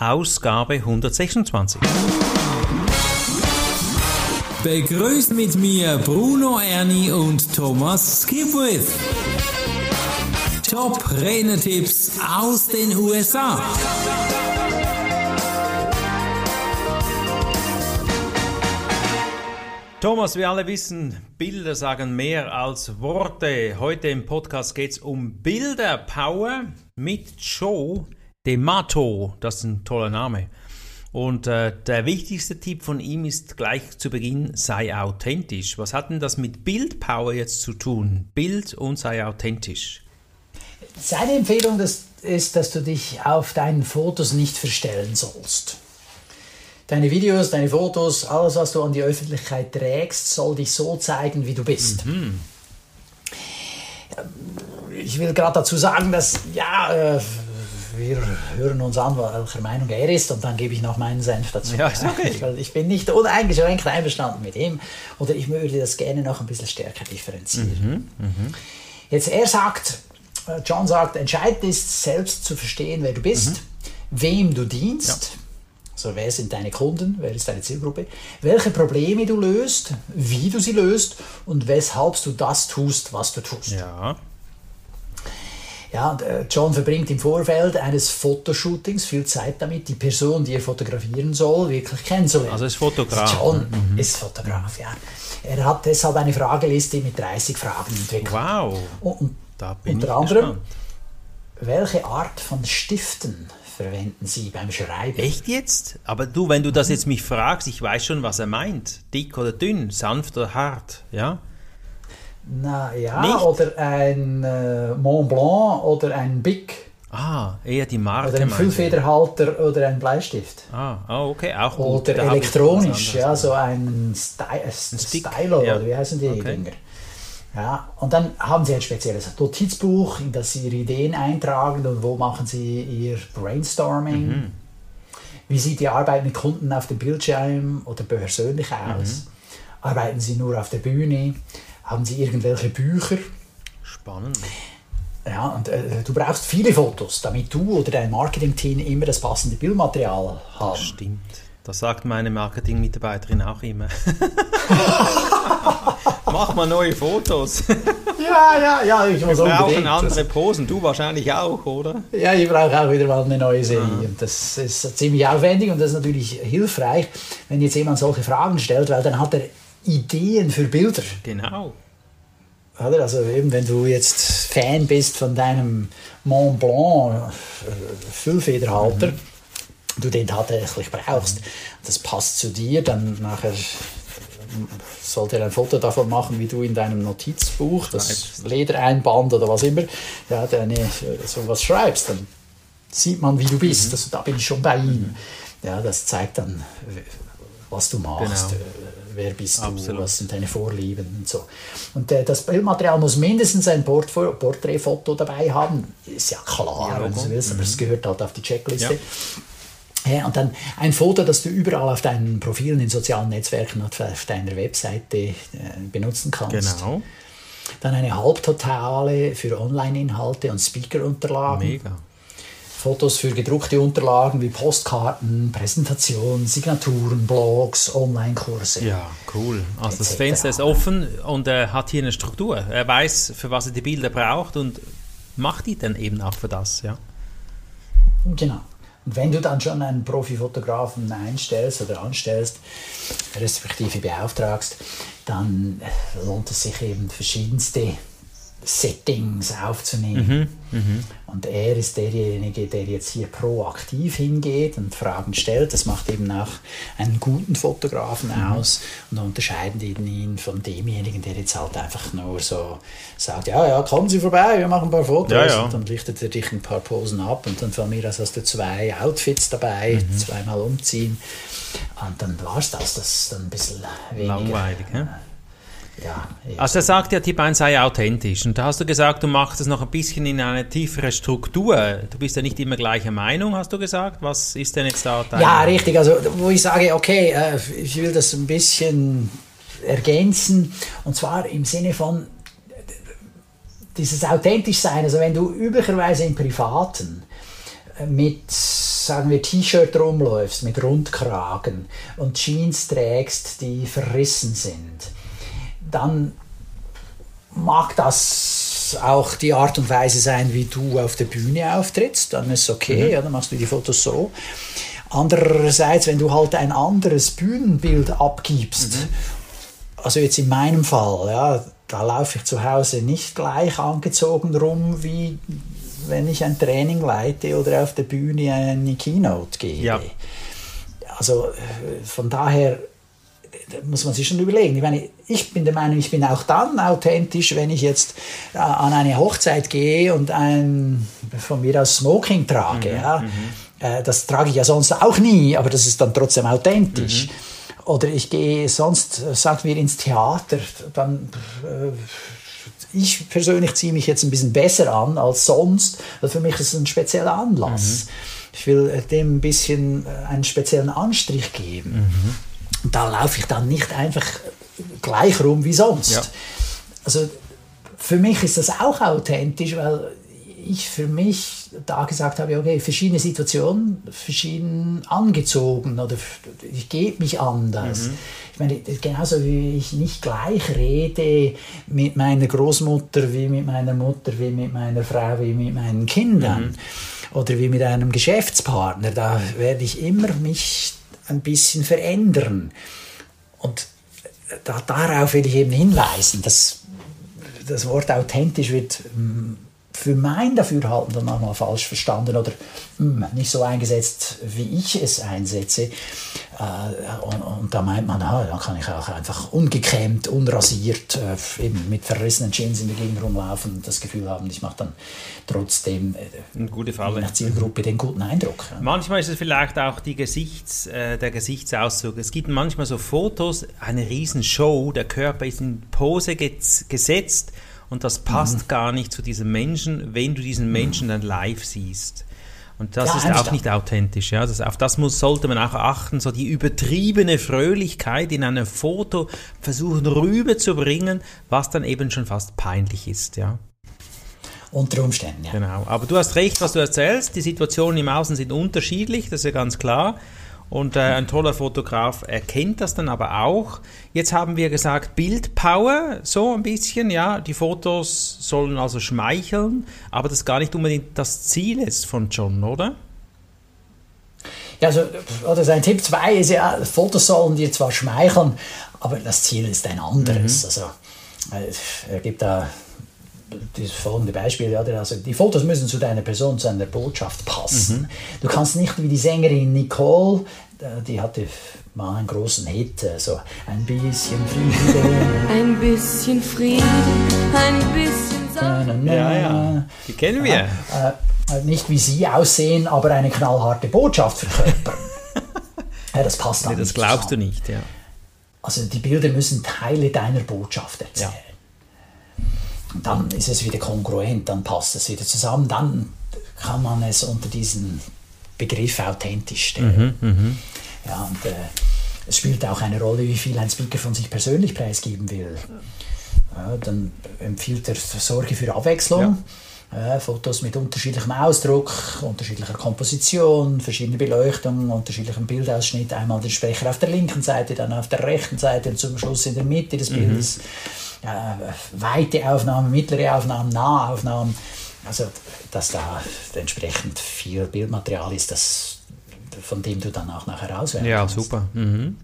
Ausgabe 126. Begrüßt mit mir Bruno Ernie und Thomas Skipwith. Top Rennertipps aus den USA. Thomas, wir alle wissen, Bilder sagen mehr als Worte. Heute im Podcast geht es um Bilderpower mit Joe Demato. Das ist ein toller Name. Und äh, der wichtigste Tipp von ihm ist gleich zu Beginn, sei authentisch. Was hat denn das mit Bildpower jetzt zu tun? Bild und sei authentisch. Seine Empfehlung ist, dass du dich auf deinen Fotos nicht verstellen sollst. Deine Videos, deine Fotos, alles, was du an die Öffentlichkeit trägst, soll dich so zeigen, wie du bist. Mhm. Ich will gerade dazu sagen, dass, ja, äh, wir hören uns an, welcher Meinung er ist, und dann gebe ich noch meinen Senf dazu. Ja, ist okay. Weil ich bin nicht uneingeschränkt einverstanden mit ihm, oder ich würde das gerne noch ein bisschen stärker differenzieren. Mhm. Mhm. Jetzt, er sagt, äh, John sagt, entscheidend ist, selbst zu verstehen, wer du bist, mhm. wem du dienst. Ja also wer sind deine Kunden, wer ist deine Zielgruppe, welche Probleme du löst, wie du sie löst und weshalb du das tust, was du tust. Ja. Ja, äh, John verbringt im Vorfeld eines Fotoshootings viel Zeit damit, die Person, die er fotografieren soll, wirklich kennenzulernen. Also ist Fotograf. John mhm. ist Fotograf, ja. Er hat deshalb eine Frageliste mit 30 Fragen entwickelt. Wow. Und, da bin unter anderem, gespannt. welche Art von Stiften verwenden Sie beim Schreiben. Echt jetzt? Aber du, wenn du das jetzt mich fragst, ich weiß schon, was er meint. Dick oder dünn, sanft oder hart, ja? Na ja, Nicht? oder ein äh, Mont Blanc oder ein Bic. Ah, eher die Marke. Oder ein Füllfederhalter oder ein Bleistift. Ah, oh, okay, auch gut. Oder da elektronisch, ja, so ein, Sty ein Stylo, ja. oder wie heißen die okay. Dinger? Ja, und dann haben Sie ein spezielles Notizbuch, in das Sie Ihre Ideen eintragen und wo machen Sie Ihr Brainstorming. Mhm. Wie sieht die Arbeit mit Kunden auf dem Bildschirm oder persönlich aus? Mhm. Arbeiten Sie nur auf der Bühne? Haben Sie irgendwelche Bücher? Spannend. Ja, und äh, du brauchst viele Fotos, damit du oder dein Marketing-Team immer das passende Bildmaterial haben. Das stimmt. Das sagt meine Marketing-Mitarbeiterin auch immer. Mach mal neue Fotos. ja, ja, ja, ich muss Wir brauchen andere Posen, du wahrscheinlich auch, oder? Ja, ich brauche auch wieder mal eine neue Serie. Ah. das ist ziemlich aufwendig und das ist natürlich hilfreich, wenn jetzt jemand solche Fragen stellt, weil dann hat er Ideen für Bilder. Genau. Also eben, wenn du jetzt Fan bist von deinem Mont Blanc äh, Füllfederhalter, mhm. du den tatsächlich brauchst, das passt zu dir, dann nachher sollte er ein Foto davon machen, wie du in deinem Notizbuch, das Ledereinband oder was immer, ja, deine, sowas schreibst, dann sieht man, wie du bist. Mhm. Also, da bin ich schon bei ihm. Ja, das zeigt dann, was du machst, genau. Wer bist Absolut. du, was sind deine Vorlieben und so. Und äh, das Bildmaterial muss mindestens ein Port Porträtfoto dabei haben, ist ja klar, ja, wenn du willst, aber es mhm. gehört halt auf die Checkliste. Ja. Ja, und dann ein Foto, das du überall auf deinen Profilen in sozialen Netzwerken und auf deiner Webseite äh, benutzen kannst. Genau. Dann eine Halbtotale für Online-Inhalte und Speaker-Unterlagen. Mega. Fotos für gedruckte Unterlagen wie Postkarten, Präsentationen, Signaturen, Blogs, Online-Kurse. Ja, cool. Also das Fenster ist offen und er hat hier eine Struktur. Er weiß, für was er die Bilder braucht und macht die dann eben auch für das, ja. Genau. Und wenn du dann schon einen Profifotografen einstellst oder anstellst, respektive beauftragst, dann lohnt es sich eben verschiedenste Settings aufzunehmen. Mhm, mh. Und er ist derjenige, der jetzt hier proaktiv hingeht und Fragen stellt. Das macht eben auch einen guten Fotografen mhm. aus und unterscheidet ihn von demjenigen, der jetzt halt einfach nur so sagt, ja, ja, kommen Sie vorbei, wir machen ein paar Fotos. Ja, ja. Und dann lichtet er dich ein paar Posen ab und dann von mir aus hast du zwei Outfits dabei, mhm. zweimal umziehen. Und dann war es das, das ist dann ein bisschen weniger. Langweilig, ja? Ja, also er sagt ja, Tipp 1 sei authentisch. Und da hast du gesagt, du machst es noch ein bisschen in eine tiefere Struktur. Du bist ja nicht immer gleicher Meinung, hast du gesagt. Was ist denn jetzt da dein... Ja, richtig. Also wo ich sage, okay, äh, ich will das ein bisschen ergänzen. Und zwar im Sinne von dieses authentisch sein. Also wenn du üblicherweise im Privaten mit, sagen wir, T-Shirt rumläufst, mit Rundkragen und Jeans trägst, die verrissen sind, dann mag das auch die Art und Weise sein, wie du auf der Bühne auftrittst, dann ist es okay, mhm. ja, dann machst du die Fotos so. Andererseits, wenn du halt ein anderes Bühnenbild abgibst, mhm. also jetzt in meinem Fall, ja, da laufe ich zu Hause nicht gleich angezogen rum, wie wenn ich ein Training leite oder auf der Bühne eine Keynote gebe. Ja. Also äh, von daher muss man sich schon überlegen. Ich, meine, ich bin der Meinung, ich bin auch dann authentisch, wenn ich jetzt äh, an eine Hochzeit gehe und ein von mir aus Smoking trage. Mhm, ja. Mhm. Äh, das trage ich ja sonst auch nie, aber das ist dann trotzdem authentisch. Mhm. Oder ich gehe sonst, äh, sagen wir, ins Theater, dann äh, ich persönlich ziehe mich jetzt ein bisschen besser an als sonst. Also für mich ist es ein spezieller Anlass. Mhm. Ich will dem ein bisschen einen speziellen Anstrich geben. Mhm. Da laufe ich dann nicht einfach gleich rum wie sonst. Ja. Also für mich ist das auch authentisch, weil ich für mich da gesagt habe, okay, verschiedene Situationen, verschieden angezogen oder ich gebe mich anders. Mhm. Ich meine, genauso wie ich nicht gleich rede mit meiner Großmutter, wie mit meiner Mutter, wie mit meiner Frau, wie mit meinen Kindern mhm. oder wie mit einem Geschäftspartner, da werde ich immer mich ein bisschen verändern. Und da, darauf will ich eben hinweisen, dass das Wort authentisch wird mm, für mein Dafürhalten dann manchmal falsch verstanden oder mh, hm, nicht so eingesetzt, wie ich es einsetze. Äh, und, und, da meint man, ah, da kann ich auch einfach ungekämmt, unrasiert, äh, eben mit verrissenen Jeans in der Gegend rumlaufen und das Gefühl haben, ich mache dann trotzdem äh, Eine gute Falle. in der Zielgruppe den guten Eindruck. Manchmal ist es vielleicht auch die Gesichts, äh, der Gesichtsausdruck. Es gibt manchmal so Fotos, eine Riesenshow, der Körper ist in Pose gesetzt und das passt mhm. gar nicht zu diesem Menschen, wenn du diesen Menschen dann live siehst. Und das ja, ist auch nicht authentisch. Ja? Das, auf das muss, sollte man auch achten, so die übertriebene Fröhlichkeit in einem Foto versuchen rüberzubringen, was dann eben schon fast peinlich ist. Ja? Unter Umständen, ja. Genau. Aber du hast recht, was du erzählst. Die Situationen im Außen sind unterschiedlich, das ist ja ganz klar. Und äh, ein toller Fotograf erkennt das dann aber auch. Jetzt haben wir gesagt, Bildpower, so ein bisschen, ja. Die Fotos sollen also schmeicheln, aber das gar nicht unbedingt das Ziel ist von John, oder? Ja, also, oder sein Tipp 2 ist ja, Fotos sollen dir zwar schmeicheln, aber das Ziel ist ein anderes. Mhm. Also, äh, er gibt da das folgende Beispiel, ja, also die Fotos müssen zu deiner Person, zu deiner Botschaft passen. Mhm. Du kannst nicht wie die Sängerin Nicole, die hatte mal einen großen Hit, so ein bisschen Frieden. Ein bisschen Frieden, ein bisschen Sonne. Ja, ja, die kennen wir. Äh, äh, nicht wie sie aussehen, aber eine knallharte Botschaft verkörpern. ja, das passt nee, Das glaubst zusammen. du nicht, ja. Also die Bilder müssen Teile deiner Botschaft erzählen. Ja dann ist es wieder kongruent, dann passt es wieder zusammen, dann kann man es unter diesen Begriff authentisch stellen. Mhm, mh. ja, und, äh, es spielt auch eine Rolle, wie viel ein Speaker von sich persönlich preisgeben will. Ja, dann empfiehlt er Sorge für Abwechslung. Ja. Äh, Fotos mit unterschiedlichem Ausdruck, unterschiedlicher Komposition, verschiedene Beleuchtung, unterschiedlichem Bildausschnitt. Einmal den Sprecher auf der linken Seite, dann auf der rechten Seite und zum Schluss in der Mitte des mhm. Bildes. Mhm äh, weite Aufnahmen, mittlere Aufnahmen, Nahaufnahmen. Also, dass da entsprechend viel Bildmaterial ist, das, von dem du dann auch nachher auswählen ja, kannst. Ja, super. Mhm.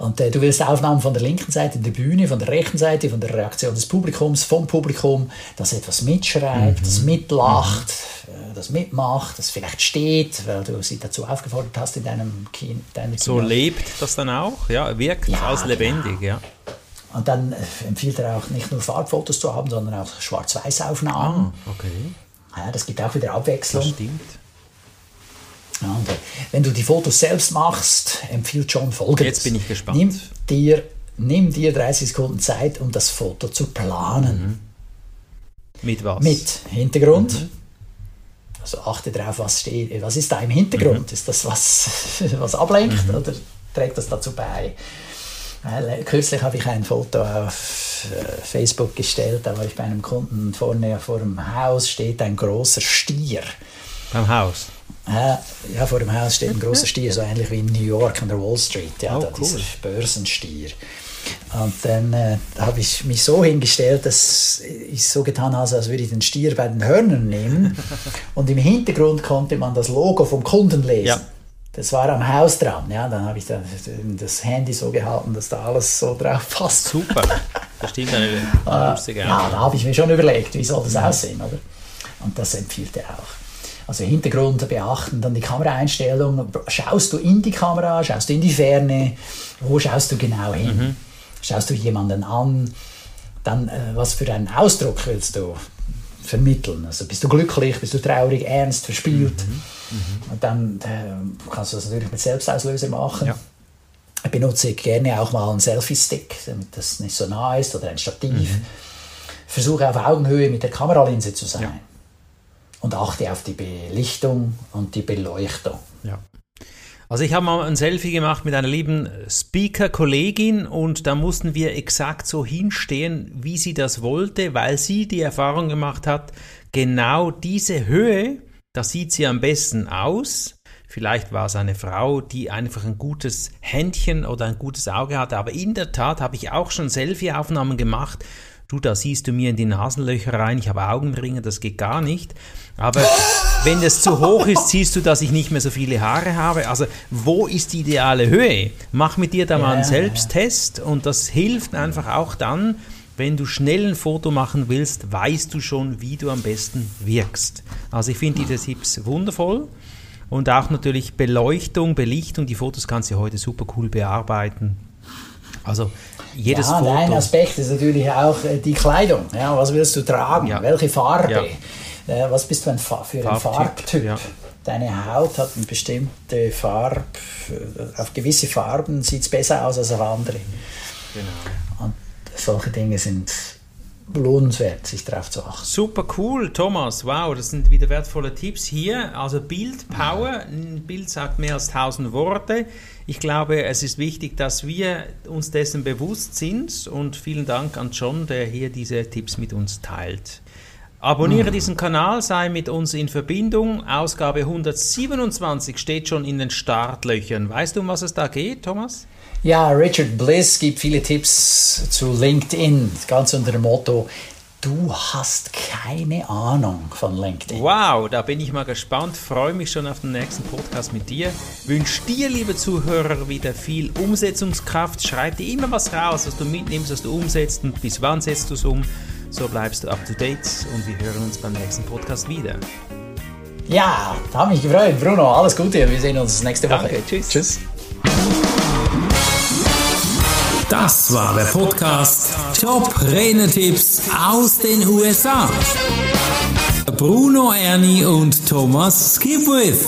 Und äh, du willst Aufnahmen von der linken Seite der Bühne, von der rechten Seite, von der Reaktion des Publikums, vom Publikum, das etwas mitschreibt, mhm. das mitlacht, mhm. das mitmacht, das vielleicht steht, weil du sie dazu aufgefordert hast in deinem Kino. So lebt das dann auch, ja, wirkt ja, als lebendig, genau. ja. Und dann äh, empfiehlt er auch nicht nur Farbfotos zu haben, sondern auch Schwarz-Weiß-Aufnahmen. Ah, okay. Ja, das gibt auch wieder Abwechslung. Das stimmt. Ja, und, äh, wenn du die Fotos selbst machst, empfiehlt John folgendes. Jetzt bin ich gespannt. Nimm dir, nimm dir 30 Sekunden Zeit, um das Foto zu planen. Mhm. Mit was? Mit Hintergrund. Mhm. Also achte darauf, was steht. Was ist da im Hintergrund? Mhm. Ist das was, was ablenkt mhm. oder trägt das dazu bei? Kürzlich habe ich ein Foto auf äh, Facebook gestellt, da war ich bei einem Kunden vorne vor dem Haus steht ein großer Stier. Beim Haus. Äh, ja, vor dem Haus steht ein großer Stier, so ähnlich wie in New York an der Wall Street. Ja, Oh, cool. dieser Börsenstier. Und dann äh, habe ich mich so hingestellt, dass ich so getan habe, als würde ich den Stier bei den Hörnern nehmen. Und im Hintergrund konnte man das Logo vom Kunden lesen. Ja. Das war am Haus dran. Ja, dann habe ich dann das Handy so gehalten, dass da alles so drauf passt. Super. Bestimmt eine lustige Ja, da habe ich mir schon überlegt, wie soll das aussehen, oder? Und das empfiehlt er auch. Also Hintergrund beachten, dann die Kameraeinstellung. Schaust du in die Kamera, schaust du in die Ferne, wo schaust du genau hin? Schaust du jemanden an? Dann, äh, was für einen Ausdruck willst du vermitteln? Also bist du glücklich, bist du traurig, ernst, verspielt? Und dann äh, kannst du das natürlich mit Selbstauslöser machen. Ja. Ich benutze gerne auch mal einen Selfie-Stick, damit das nicht so nah ist, oder ein Stativ. Mhm. Versuche auf Augenhöhe mit der Kameralinse zu sein. Und achte auf die Belichtung und die Beleuchtung. Ja. Also ich habe mal ein Selfie gemacht mit einer lieben Speaker-Kollegin und da mussten wir exakt so hinstehen, wie sie das wollte, weil sie die Erfahrung gemacht hat, genau diese Höhe, da sieht sie am besten aus. Vielleicht war es eine Frau, die einfach ein gutes Händchen oder ein gutes Auge hatte, aber in der Tat habe ich auch schon Selfie-Aufnahmen gemacht. Du, da siehst du mir in die Nasenlöcher rein, ich habe Augenringe, das geht gar nicht. Aber wenn es zu hoch ist, siehst du, dass ich nicht mehr so viele Haare habe. Also, wo ist die ideale Höhe? Mach mit dir da mal einen. Selbsttest und das hilft einfach auch dann, wenn du schnell ein Foto machen willst, weißt du schon, wie du am besten wirkst. Also, ich finde diese Tipps wundervoll. Und auch natürlich Beleuchtung, Belichtung. Die Fotos kannst du heute super cool bearbeiten. Also jedes ja, Foto. ein Aspekt ist natürlich auch äh, die Kleidung. Ja, was willst du tragen? Ja. Welche Farbe? Ja. Äh, was bist du ein Fa für ein Farbtyp, ja. Deine Haut hat eine bestimmte Farbe. Auf gewisse Farben sieht es besser aus als auf andere. Genau. Und solche Dinge sind lohnenswert, sich darauf zu achten. Super cool, Thomas. Wow, das sind wieder wertvolle Tipps hier. Also Bildpower. Ein Bild sagt mehr als tausend Worte. Ich glaube, es ist wichtig, dass wir uns dessen bewusst sind. Und vielen Dank an John, der hier diese Tipps mit uns teilt. Abonniere diesen Kanal, sei mit uns in Verbindung. Ausgabe 127 steht schon in den Startlöchern. Weißt du, um was es da geht, Thomas? Ja, Richard Bliss gibt viele Tipps zu LinkedIn, ganz unter dem Motto, du hast keine Ahnung von LinkedIn. Wow, da bin ich mal gespannt. Freue mich schon auf den nächsten Podcast mit dir. Wünsche dir, liebe Zuhörer, wieder viel Umsetzungskraft. Schreib dir immer was raus, was du mitnimmst, was du umsetzt und bis wann setzt du es um. So bleibst du up to date und wir hören uns beim nächsten Podcast wieder. Ja, da habe mich gefreut. Bruno, alles Gute. Wir sehen uns nächste Woche. Danke, tschüss. Tschüss. Das war der Podcast Top Renetipps aus den USA. Bruno Ernie und Thomas Skipwith.